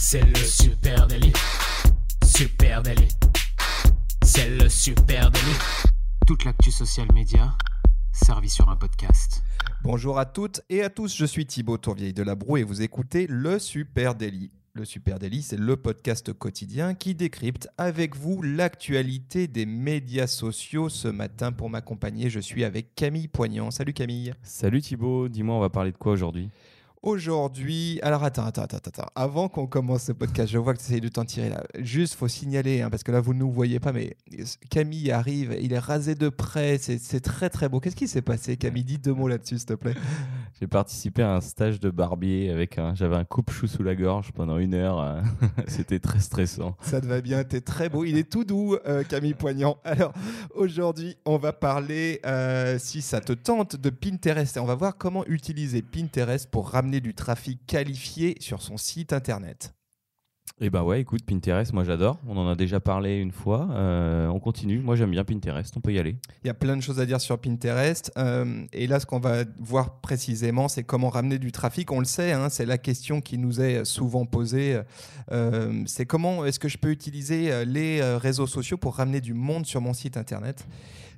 C'est le super délit. Super délit. C'est le super délit. Toute l'actu social média servie sur un podcast. Bonjour à toutes et à tous, je suis Thibaut Tourvieille de la Broue et vous écoutez le Super Daily. Le Super Daily, c'est le podcast quotidien qui décrypte avec vous l'actualité des médias sociaux. Ce matin, pour m'accompagner, je suis avec Camille Poignant. Salut Camille. Salut Thibaut, dis-moi, on va parler de quoi aujourd'hui? Aujourd'hui, alors attends, attends, attends, attends. Avant qu'on commence ce podcast, je vois que tu essayes de t'en tirer là. Juste, faut signaler, hein, parce que là, vous ne nous voyez pas, mais Camille arrive, il est rasé de près, c'est très très beau. Qu'est-ce qui s'est passé, Camille? Dis deux mots là-dessus, s'il te plaît. J'ai participé à un stage de barbier avec un, j'avais un coupe-chou sous la gorge pendant une heure. Euh, c'était très stressant. Ça te va bien, t'es très beau. Il est tout doux, euh, Camille Poignant. Alors, aujourd'hui, on va parler, euh, si ça te tente, de Pinterest. Et on va voir comment utiliser Pinterest pour ramener du trafic qualifié sur son site internet. Eh ben ouais, écoute, Pinterest, moi j'adore. On en a déjà parlé une fois. Euh, on continue. Moi j'aime bien Pinterest. On peut y aller. Il y a plein de choses à dire sur Pinterest. Euh, et là, ce qu'on va voir précisément, c'est comment ramener du trafic. On le sait, hein, c'est la question qui nous est souvent posée. Euh, c'est comment est-ce que je peux utiliser les réseaux sociaux pour ramener du monde sur mon site internet?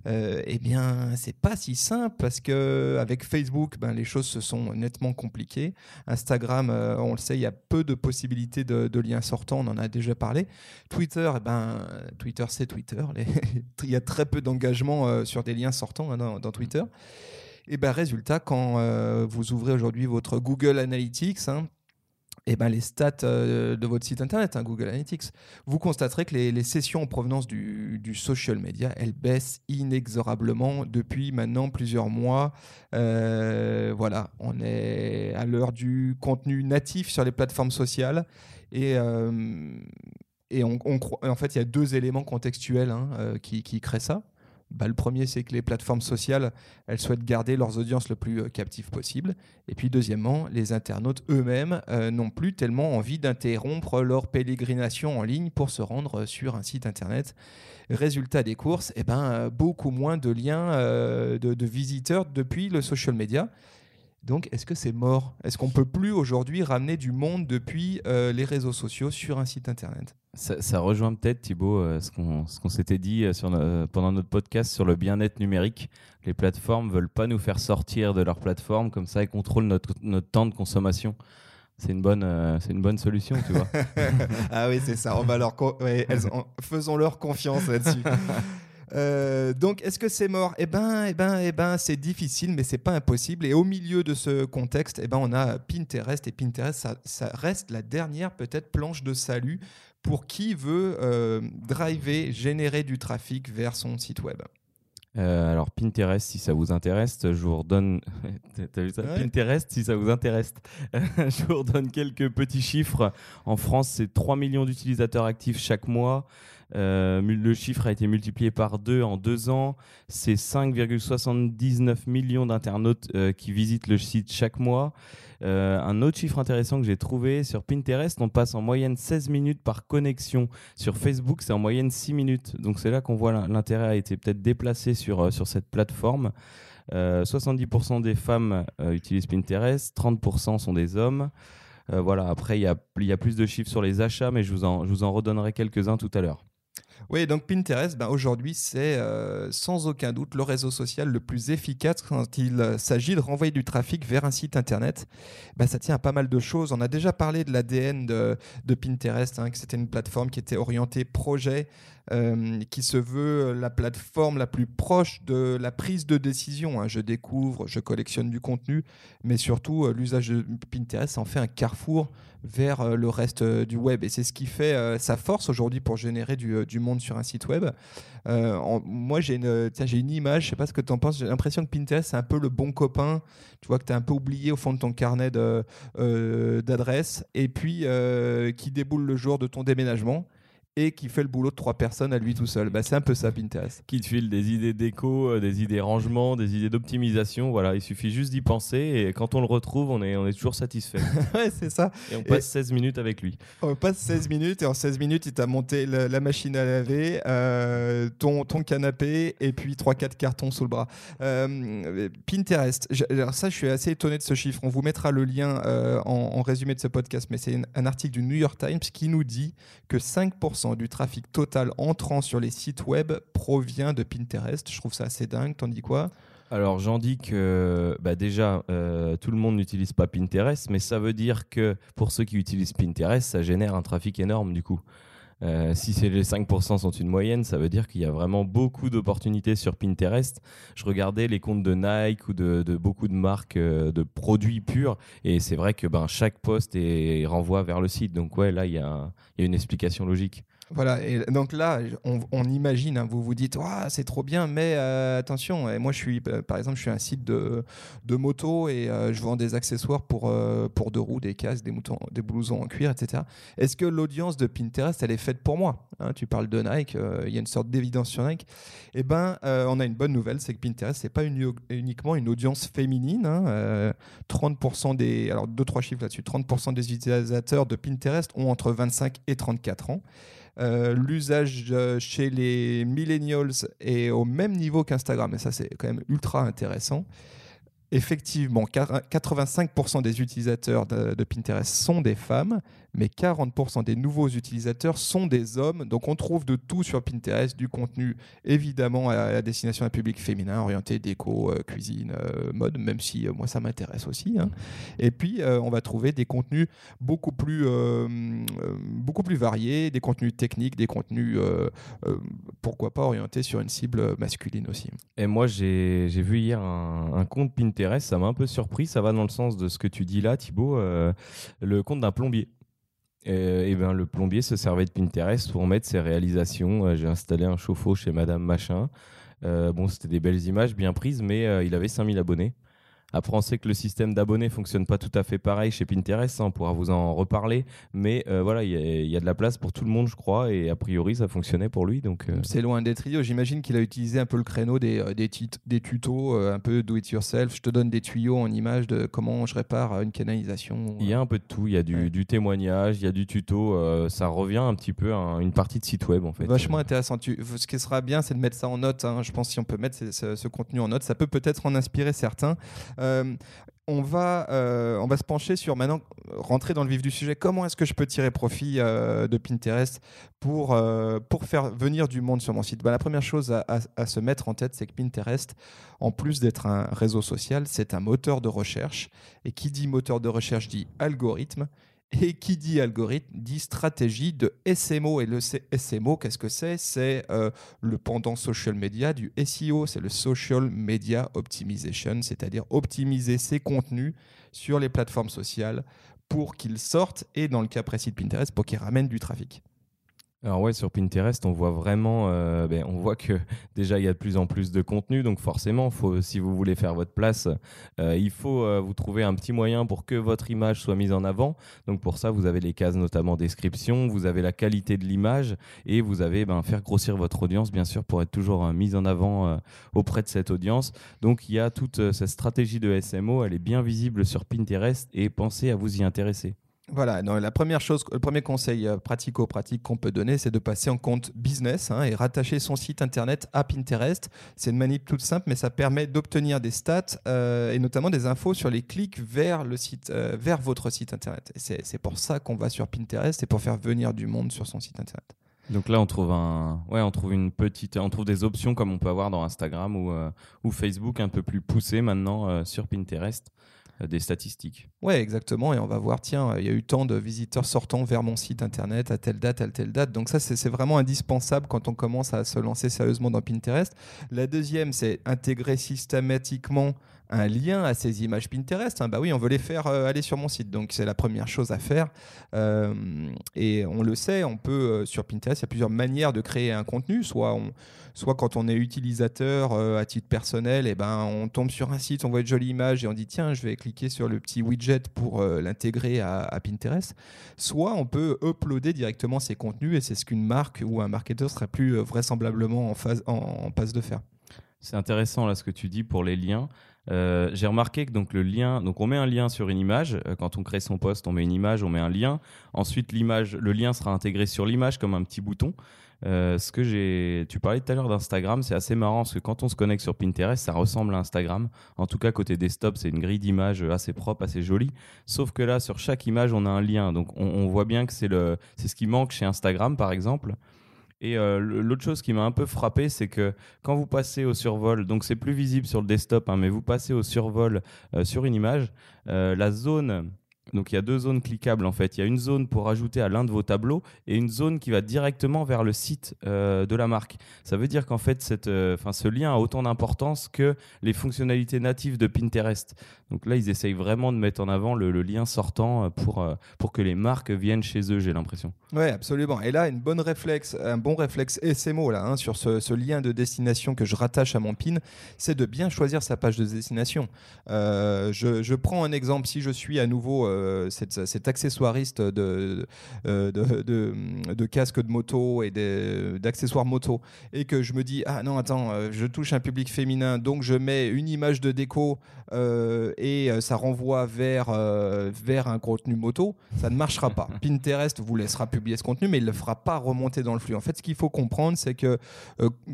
Euh, eh bien, c'est pas si simple parce que avec Facebook, ben, les choses se sont nettement compliquées. Instagram, euh, on le sait, il y a peu de possibilités de, liens sortants, on en a déjà parlé. Twitter, eh ben, Twitter, c'est Twitter. il y a très peu d'engagement euh, sur des liens sortants hein, dans, Twitter. Et ben, résultat, quand vous ouvrez aujourd'hui votre Google Analytics, hein, eh ben, les stats euh, de votre site internet, hein, Google Analytics, vous constaterez que les, sessions en provenance du, social media, elles baissent inexorablement depuis maintenant plusieurs mois. Euh, voilà, on est à l'heure du contenu natif sur les plateformes sociales et, euh, en fait, il y a deux éléments contextuels hein, qui créent ça. Bah, le premier, c'est que les plateformes sociales, elles souhaitent garder leurs audiences le plus euh, captives possible. Et puis, deuxièmement, les internautes eux-mêmes euh, n'ont plus tellement envie d'interrompre leur pélégrination en ligne pour se rendre euh, sur un site internet. Résultat des courses, eh ben, beaucoup moins de liens de, de, visiteurs depuis le social media. Donc, est-ce que c'est mort? Est-ce qu'on peut plus aujourd'hui ramener du monde depuis euh, les réseaux sociaux sur un site internet? Ça, rejoint peut-être, Thibaut, euh, ce qu'on s'était dit euh, sur pendant notre podcast sur le bien-être numérique. Les plateformes veulent pas nous faire sortir de leur plateforme, comme ça, elles contrôlent notre, notre temps de consommation. C'est une, bonne, c'est une bonne solution, tu vois. ah oui, c'est ça. On va leur faisons leur confiance là-dessus. Euh, donc, est-ce que c'est mort? Eh ben, eh ben, eh ben, c'est difficile, mais c'est pas impossible. Et au milieu de ce contexte, eh ben, on a Pinterest. Et Pinterest, ça, reste la dernière peut-être planche de salut pour qui veut euh, driver, générer du trafic vers son site web. Euh, alors Pinterest, si ça vous intéresse, je vous redonne. T'as vu ça? Pinterest, si ça vous intéresse, je vous redonne quelques petits chiffres. En France, c'est 3 millions d'utilisateurs actifs chaque mois. Euh, le chiffre a été multiplié par deux en deux ans. C'est 5,79 millions d'internautes euh, qui visitent le site chaque mois. Euh, un autre chiffre intéressant que j'ai trouvé sur Pinterest, on passe en moyenne 16 minutes par connexion. Sur Facebook, c'est en moyenne 6 minutes. Donc c'est là qu'on voit l'intérêt a été peut-être déplacé sur, sur cette plateforme. 70% des femmes utilisent Pinterest, 30% sont des hommes. voilà, après, il y a, plus de chiffres sur les achats, mais je vous en redonnerai quelques-uns tout à l'heure. Oui, donc Pinterest, ben aujourd'hui, c'est euh, sans aucun doute le réseau social le plus efficace quand il euh, s'agit de renvoyer du trafic vers un site internet. Ben, ça tient à pas mal de choses. On a déjà parlé de l'ADN de, Pinterest, hein, que c'était une plateforme qui était orientée projet, euh, qui se veut la plateforme la plus proche de la prise de décision. Hein. Je découvre, je collectionne du contenu, mais surtout l'usage de Pinterest en fait un carrefour vers le reste du web. Et c'est ce qui fait sa force aujourd'hui pour générer du, monde sur un site web. Euh, moi, j'ai une, image, je sais pas ce que tu en penses, j'ai l'impression que Pinterest, c'est un peu le bon copain, tu vois, que tu as un peu oublié au fond de ton carnet euh, d'adresses, et puis euh, qui déboule le jour de ton déménagement et qui fait le boulot de trois personnes à lui tout seul. Bah, c'est un peu ça Pinterest. Qui te file des idées déco, euh, des idées rangement, des idées d'optimisation. Voilà, il suffit juste d'y penser et quand on le retrouve, on est, on est toujours satisfait. ouais, c'est ça. Et on passe 16 minutes avec lui. On passe 16 minutes et en 16 minutes, il t'a monté la, machine à laver, euh, ton, ton canapé et puis 3-4 cartons sous le bras. Euh, Pinterest, alors ça, je suis assez étonné de ce chiffre. On vous mettra le lien en, résumé de ce podcast, mais c'est un article du New York Times qui nous dit que 5% du trafic total entrant sur les sites web provient de Pinterest. Je trouve ça assez dingue. T'en dis quoi? Alors j'en dis que bah déjà, euh, tout le monde n'utilise pas Pinterest, mais ça veut dire que pour ceux qui utilisent Pinterest, ça génère un trafic énorme du coup. Euh, si les 5% sont une moyenne, ça veut dire qu'il y a vraiment beaucoup d'opportunités sur Pinterest. Je regardais les comptes de Nike ou de, beaucoup de marques euh, de produits purs et c'est vrai que ben, chaque poste est, renvoie vers le site. Donc ouais, là, il y, y a une explication logique. Voilà, et donc là, on, imagine, hein, vous vous dites, c'est trop bien, mais euh, attention, moi je suis, euh, par exemple, je suis un site de, de moto et euh, je vends des accessoires pour, pour deux roues, des casques, des, moutons, des blousons en cuir, etc. Est-ce que l'audience de Pinterest, elle est faite pour moi hein, Tu parles de Nike, il y a une sorte d'évidence sur Nike. Eh bien, on a une bonne nouvelle, c'est que Pinterest, c'est pas uniquement une audience féminine. 30% hein, des, alors deux, trois chiffres là-dessus, 30% des utilisateurs de Pinterest ont entre 25 et 34 ans. Euh, l'usage euh, chez les millennials est au même niveau qu'Instagram, et ça c'est quand même ultra intéressant. Effectivement, 85% des utilisateurs de, Pinterest sont des femmes, mais 40% des nouveaux utilisateurs sont des hommes. Donc on trouve de tout sur Pinterest, du contenu évidemment à, destination d'un public féminin, orienté déco, euh, cuisine, euh, mode, même si euh, moi ça m'intéresse aussi. Hein. Et puis on va trouver des contenus beaucoup plus, beaucoup plus variés, des contenus techniques, des contenus, pourquoi pas, orientés sur une cible masculine aussi. Et moi j'ai vu hier un, un, compte Pinterest, ça m'a un peu surpris, ça va dans le sens de ce que tu dis là Thibaut, le compte d'un plombier. Et, ben, le plombier se servait de Pinterest pour mettre ses réalisations. Euh, j'ai installé un chauffe-eau chez Madame Machin. Euh, bon, c'était des belles images bien prises, mais euh, il avait 5000 abonnés. Après, on sait que le système d'abonnés fonctionne pas tout à fait pareil chez Pinterest, hein, on pourra vous en reparler, mais euh, voilà, il y, a de la place pour tout le monde, je crois, et a priori, ça fonctionnait pour lui. Donc euh. c'est loin des trios. J'imagine qu'il a utilisé un peu le créneau des, euh, des, des tutos, un peu do it yourself. Je te donne des tuyaux en image de comment je répare une canalisation. Il y a un peu de tout. Il y a du, témoignage, il y a du tuto. ça revient un petit peu à une partie de site web en fait. Vachement intéressant. ce qui sera bien, c'est de mettre ça en note. Hein. Je pense si on peut mettre ce, ce contenu en note, ça peut peut-être en inspirer certains. Euh, on va, euh, on va se pencher sur maintenant, rentrer dans le vif du sujet. Comment est-ce que je peux tirer profit euh, de Pinterest pour, pour faire venir du monde sur mon site? Bah, La première chose à, à, se mettre en tête, c'est que Pinterest, en plus d'être un réseau social, c'est un moteur de recherche. Et qui dit moteur de recherche dit algorithme. Et qui dit algorithme dit stratégie de SMO. Et le SMO, qu'est-ce que c'est? C'est euh, le pendant social media du SEO, c'est le Social Media Optimization, c'est-à-dire optimiser ses contenus sur les plateformes sociales pour qu'ils sortent et dans le cas précis de Pinterest, pour qu'ils ramènent du trafic. Alors ouais, sur Pinterest, on voit vraiment, euh, ben, on voit que déjà il y a de plus en plus de contenu, donc forcément, faut, si vous voulez faire votre place, euh, il faut euh, vous trouver un petit moyen pour que votre image soit mise en avant. Donc pour ça, vous avez les cases notamment description, vous avez la qualité de l'image et vous avez ben, faire grossir votre audience, bien sûr, pour être toujours mise en avant auprès de cette audience. Donc il y a toute cette stratégie de SMO, elle est bien visible sur Pinterest et pensez à vous y intéresser. Voilà, la première chose, le premier conseil euh, pratico-pratique qu'on peut donner, c'est de passer en compte business hein, et rattacher son site internet à Pinterest. C'est une manip toute simple, mais ça permet d'obtenir des stats euh, et notamment des infos sur les clics vers le site, euh, vers votre site internet. C'est pour ça qu'on va sur Pinterest, c'est pour faire venir du monde sur son site internet. Donc là, on trouve un, ouais, on trouve une petite, on trouve des options comme on peut avoir dans Instagram ou, ou Facebook un peu plus poussées maintenant sur Pinterest. Euh, des statistiques. Oui, exactement. Et on va voir, tiens, il y a eu tant de visiteurs sortant vers mon site internet à telle date, à telle date. Donc ça, c'est vraiment indispensable quand on commence à se lancer sérieusement dans Pinterest. La deuxième, c'est intégrer systématiquement un lien à ces images Pinterest. Hein. Bah oui, on veut les faire euh, aller sur mon site, donc c'est la première chose à faire. Euh, et on le sait, on peut euh, sur Pinterest, il y a plusieurs manières de créer un contenu. Soit, soit quand on est utilisateur à titre personnel, et eh ben on tombe sur un site, on voit une jolie image et on dit tiens, je vais cliquer sur le petit widget pour l'intégrer à, Pinterest. Soit on peut uploader directement ces contenus et c'est ce qu'une marque ou un marketeur sera plus vraisemblablement en, phase, en passe de faire. C'est intéressant là ce que tu dis pour les liens. Euh, j'ai remarqué que donc le lien, donc on met un lien sur une image. Euh, quand on crée son poste, on met une image, on met un lien. Ensuite, l'image, le lien sera intégré sur l'image comme un petit bouton. Euh, ce que j'ai, tu parlais tout à l'heure d'Instagram, c'est assez marrant parce que quand on se connecte sur Pinterest, ça ressemble à Instagram. En tout cas, côté desktop, c'est une grille d'images assez propre, assez jolie. Sauf que là, sur chaque image, on a un lien. Donc, on, on voit bien que c'est le, c'est ce qui manque chez Instagram, par exemple. Et euh, l'autre chose qui m'a un peu frappé, c'est que quand vous passez au survol, donc c'est plus visible sur le desktop, hein, mais vous passez au survol euh, sur une image, euh, la zone donc il y a deux zones cliquables en fait. Il y a une zone pour ajouter à l'un de vos tableaux et une zone qui va directement vers le site euh, de la marque. Ça veut dire qu'en fait cette, euh, ce lien a autant d'importance que les fonctionnalités natives de Pinterest. Donc là ils essayent vraiment de mettre en avant le, lien sortant euh, pour, pour que les marques viennent chez eux, j'ai l'impression. Oui absolument. Et là une bonne réflexe, un bon réflexe SMO là, hein, sur ce, lien de destination que je rattache à mon pin, c'est de bien choisir sa page de destination. Je, je, prends un exemple, si je suis à nouveau euh, cet, accessoiriste de, euh, de, de, de, casques de moto et d'accessoires moto, et que je me dis, ah non, attends, euh, je touche un public féminin, donc je mets une image de déco et ça renvoie vers, vers un contenu moto, ça ne marchera pas. Pinterest vous laissera publier ce contenu, mais il ne le fera pas remonter dans le flux. En fait, ce qu'il faut comprendre, c'est que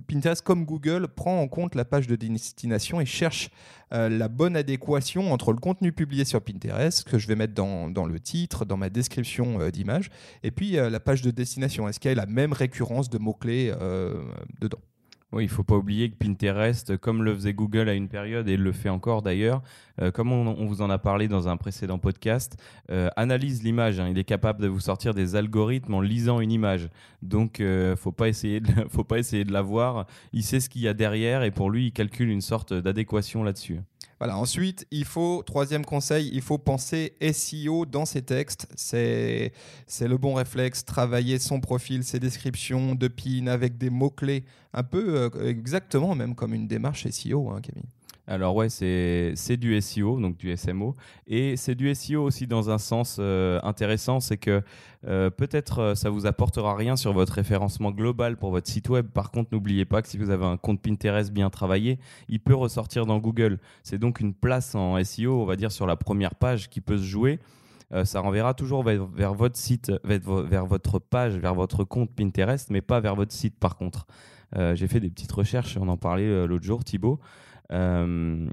Pinterest, comme Google, prend en compte la page de destination et cherche la bonne adéquation entre le contenu publié sur Pinterest, que je vais mettre dans, le titre, dans ma description euh, d'image, et puis euh, la page de destination. Est-ce qu'il y a la même récurrence de mots-clés euh, dedans? Oui, il ne faut pas oublier que Pinterest, comme le faisait Google à une période et le fait encore d'ailleurs, comme on, vous en a parlé dans un précédent podcast, analyse l'image. Hein. Il est capable de vous sortir des algorithmes en lisant une image. Donc, il ne faut pas essayer faut pas essayer de la voir. Il sait ce qu'il y a derrière et pour lui, il calcule une sorte d'adéquation là-dessus. Voilà. Ensuite, il faut, troisième conseil, il faut penser SEO dans ses textes. C'est, le bon réflexe. Travailler son profil, ses descriptions de PIN avec des mots-clés, un peu euh, exactement même comme une démarche SEO, hein, Camille. Alors ouais, c'est du SEO, donc du SMO. Et c'est du SEO aussi dans un sens euh, intéressant, c'est que euh, peut-être euh, ça vous apportera rien sur votre référencement global pour votre site web. Par contre, n'oubliez pas que si vous avez un compte Pinterest bien travaillé, il peut ressortir dans Google. C'est donc une place en SEO, on va dire, sur la première page qui peut se jouer. ça renverra toujours vers, votre site, vers, votre page, vers votre compte Pinterest, mais pas vers votre site par contre. J'ai fait des petites recherches, on en parlait l'autre jour, Thibaut. Euh,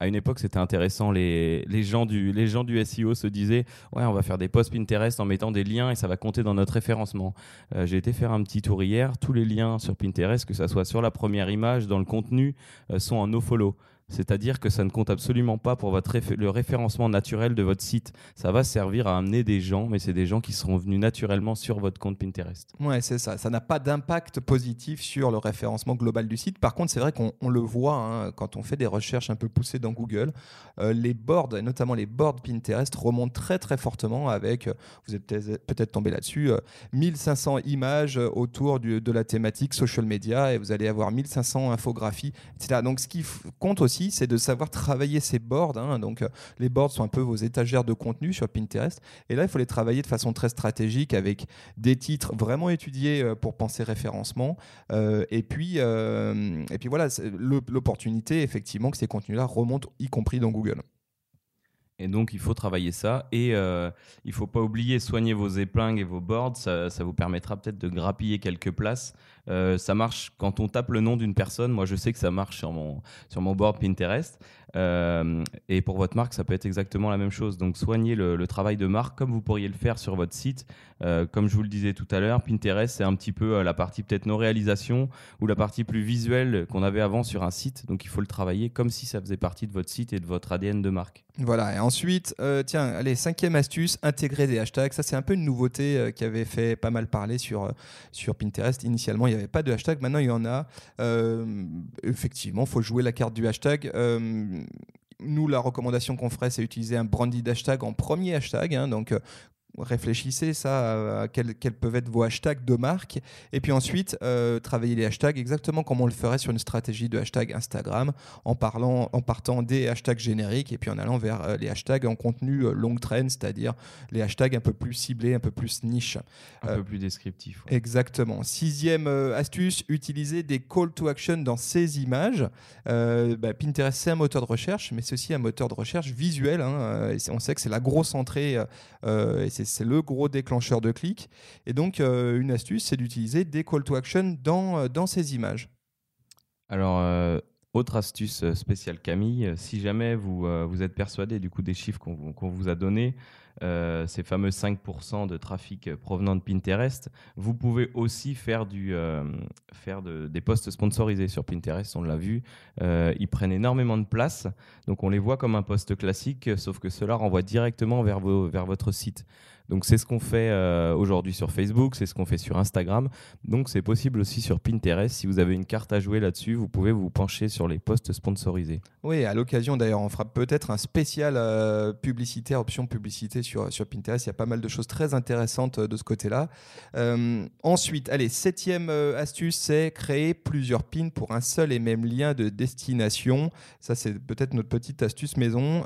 à une époque, c'était intéressant. Les, gens du, les gens du SEO se disaient Ouais, on va faire des posts Pinterest en mettant des liens et ça va compter dans notre référencement. Euh, j'ai été faire un petit tour hier. Tous les liens sur Pinterest, que ce soit sur la première image, dans le contenu, euh, sont en nofollow. C'est-à-dire que ça ne compte absolument pas pour votre le référencement naturel de votre site. Ça va servir à amener des gens, mais c'est des gens qui seront venus naturellement sur votre compte Pinterest. Ouais, c'est ça. Ça n'a pas d'impact positif sur le référencement global du site. Par contre, c'est vrai qu'on le voit hein, quand on fait des recherches un peu poussées dans Google. Euh, les boards, notamment les boards Pinterest, remontent très très fortement avec, euh, vous êtes peut-être tombé là-dessus, 1500 euh, images autour de la thématique social media et vous allez avoir 1500 infographies, etc. Donc, ce qui compte aussi c'est de savoir travailler ces boards. Hein. Donc, euh, les boards sont un peu vos étagères de contenu sur Pinterest. Et là, il faut les travailler de façon très stratégique avec des titres vraiment étudiés euh, pour penser référencement. Euh, et, puis, et puis voilà, l'opportunité, effectivement, que ces contenus-là remontent, y compris dans Google. Et donc, il faut travailler ça. Et il ne faut pas oublier, soigner vos épingles et vos boards. Ça, ça vous permettra peut-être de grappiller quelques places euh, ça marche quand on tape le nom d'une personne. Moi, je sais que ça marche sur mon, sur mon board Pinterest. Euh, et pour votre marque, ça peut être exactement la même chose. Donc, soignez le, travail de marque comme vous pourriez le faire sur votre site. Euh, comme je vous le disais tout à l'heure, Pinterest, c'est un petit peu la partie peut-être nos réalisations ou la partie plus visuelle qu'on avait avant sur un site. Donc, il faut le travailler comme si ça faisait partie de votre site et de votre ADN de marque. Voilà. Et ensuite, tiens, allez, cinquième astuce, intégrer des hashtags. Ça, c'est un peu une nouveauté qui avait fait pas mal parler sur, sur Pinterest. Initialement, il n'y avait pas de hashtag, maintenant il y en a. Euh, effectivement, il faut jouer la carte du hashtag. Euh, nous, la recommandation qu'on ferait, c'est utiliser un branded hashtag en premier hashtag. Hein, donc, réfléchissez ça à quels, peuvent être vos hashtags de marque. Et puis ensuite euh, travailler les hashtags exactement comme on le ferait sur une stratégie de hashtag Instagram en parlant en partant des hashtags génériques et puis en allant vers euh, les hashtags en contenu euh, long trend c'est-à-dire les hashtags un peu plus ciblés un peu plus niche. Un peu plus descriptif exactement. Sixième astuce utiliser des call to action dans ces images. Bah, Pinterest c'est un moteur de recherche mais c'est aussi un moteur de recherche visuel hein, on sait que c'est la grosse entrée et c'est c'est le gros déclencheur de clics. Et donc, euh, une astuce, c'est d'utiliser des call to action dans, euh, dans ces images. Alors, euh, autre astuce spéciale Camille, si jamais vous, vous êtes persuadé du coup des chiffres qu'on vous a donnés, ces fameux 5% de trafic provenant de Pinterest, vous pouvez aussi faire, du, faire des posts sponsorisés sur Pinterest, on l'a vu. Ils prennent énormément de place, donc on les voit comme un post classique, sauf que cela renvoie directement vers, vers votre site. Donc c'est ce qu'on fait aujourd'hui sur Facebook, c'est ce qu'on fait sur Instagram. Donc c'est possible aussi sur Pinterest. Si vous avez une carte à jouer là-dessus, vous pouvez vous pencher sur les posts sponsorisés. Oui, à l'occasion d'ailleurs, on fera peut-être un spécial publicitaire, option publicité sur, sur Pinterest. Il y a pas mal de choses très intéressantes euh, de ce côté-là. Euh, ensuite, allez, septième euh, astuce, c'est créer plusieurs pins pour un seul et même lien de destination. Ça, c'est peut-être notre petite astuce maison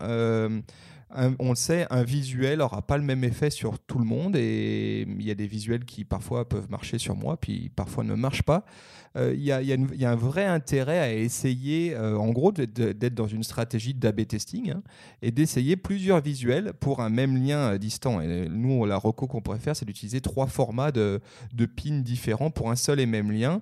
on le sait, un visuel n'aura pas le même effet sur tout le monde et il y a des visuels qui parfois peuvent marcher sur moi, puis parfois ne marchent pas. Euh, il y, a un vrai intérêt à essayer, euh, en gros, d'être dans une stratégie d'AB testing hein, et d'essayer plusieurs visuels pour un même lien euh, distant. Et nous, la reco qu'on pourrait faire, c'est d'utiliser trois formats de, de pins différents pour un seul et même lien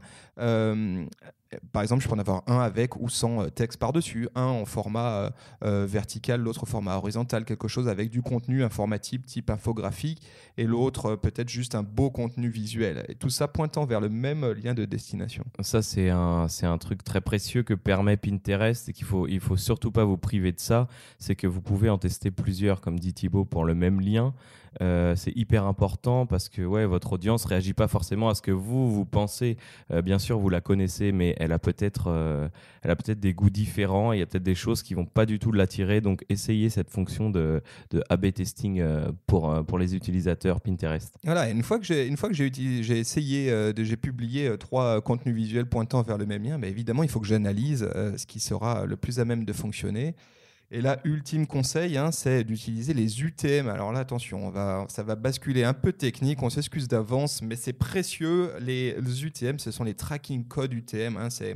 par exemple, je peux en avoir un avec ou sans euh, texte par-dessus, un en format euh, euh, vertical, l'autre format horizontal, quelque chose avec du contenu informatif type infographique, et l'autre peut-être juste un beau contenu visuel. Tout ça pointant vers le même lien de destination. Ça, c'est un, un truc très précieux que permet Pinterest et qu'il faut, il faut surtout pas vous priver de ça. C'est que vous pouvez en tester plusieurs, comme dit Thibaut, pour le même lien. C'est hyper important parce que ouais, votre audience réagit pas forcément à ce que vous vous pensez. Bien sûr, vous la connaissez, mais elle a peut-être, euh, elle a peut-être des goûts différents. Il y a peut-être des choses qui vont pas du tout l'attirer. Donc, essayez cette fonction de, de A/B testing pour pour les utilisateurs Pinterest. Voilà. Une fois que j'ai une fois que j'ai j'ai essayé, j'ai publié trois contenus visuels pointant vers le même lien, mais évidemment, il faut que j'analyse ce qui sera le plus à même de fonctionner. Et là, ultime conseil, hein, c'est d'utiliser les UTM. Alors là, attention, ça va basculer un peu technique, on s'excuse d'avance, mais c'est précieux. Les, UTM, ce sont les tracking codes UTM. Hein, c'est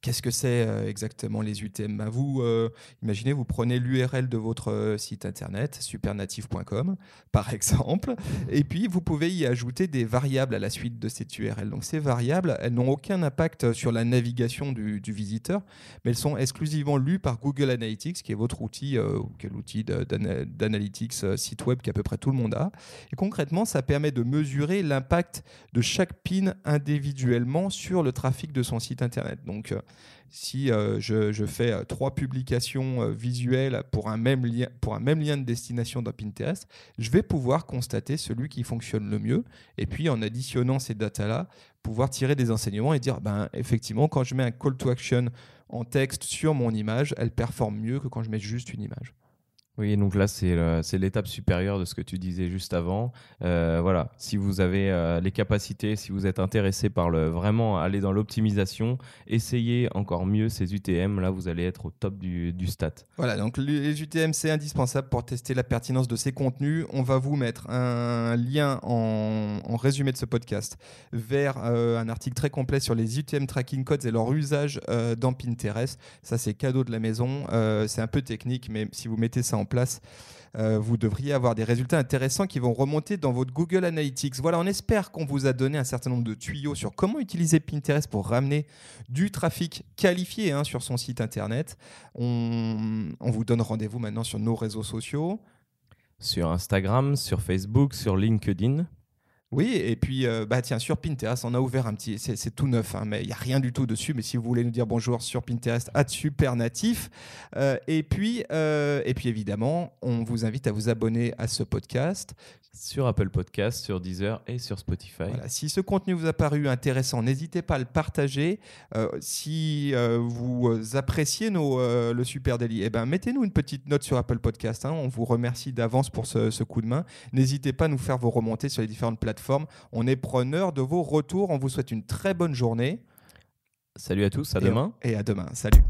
Qu'est-ce que c'est euh, exactement les UTM bah, Vous, euh, imaginez, vous prenez l'URL de votre euh, site internet, supernative.com, par exemple, et puis vous pouvez y ajouter des variables à la suite de cette URL. Donc ces variables, elles n'ont aucun impact sur la navigation du, visiteur, mais elles sont exclusivement lues par Google Analytics, qui est votre outil, quel outil d'analytics site web qu'à peu près tout le monde a. Et concrètement, ça permet de mesurer l'impact de chaque pin individuellement sur le trafic de son site internet. Si euh, je, fais euh, trois publications euh, visuelles pour un, même lien, pour un même lien de destination dans Pinterest, je vais pouvoir constater celui qui fonctionne le mieux. Et puis, en additionnant ces datas-là, pouvoir tirer des enseignements et dire, ben, effectivement, quand je mets un call to action en texte sur mon image, elle performe mieux que quand je mets juste une image. Oui, donc là, c'est l'étape supérieure de ce que tu disais juste avant. Euh, voilà, si vous avez euh, les capacités, si vous êtes intéressé par le vraiment aller dans l'optimisation, essayez encore mieux ces UTM. Là, vous allez être au top du, du stat. Voilà, donc les UTM, c'est indispensable pour tester la pertinence de ces contenus. On va vous mettre un lien en, en résumé de ce podcast vers euh, un article très complet sur les UTM tracking codes et leur usage dans Pinterest. Ça, c'est cadeau de la maison. c'est un peu technique, mais si vous mettez ça en place, euh, vous devriez avoir des résultats intéressants qui vont remonter dans votre Google Analytics. Voilà, on espère qu'on vous a donné un certain nombre de tuyaux sur comment utiliser Pinterest pour ramener du trafic qualifié hein, sur son site internet. On, on vous donne rendez-vous maintenant sur nos réseaux sociaux. Sur Instagram, sur Facebook, sur LinkedIn. Oui, et puis euh, bah tiens sur Pinterest, on a ouvert un petit, c'est tout neuf, hein, mais il y a rien du tout dessus. Mais si vous voulez nous dire bonjour sur Pinterest, à super natif. Euh, et puis euh, et puis évidemment, on vous invite à vous abonner à ce podcast sur Apple Podcast, sur Deezer et sur Spotify. Si ce contenu vous a paru intéressant, n'hésitez pas à le partager. si vous appréciez nos, le Super Daily, eh ben, mettez-nous une petite note sur Apple Podcast. Hein. on vous remercie d'avance pour ce, ce, coup de main. N'hésitez pas à nous faire vos remontées sur les différentes plateformes on est preneur de vos retours. On vous souhaite une très bonne journée. Salut à tous, à demain. et à demain. Salut.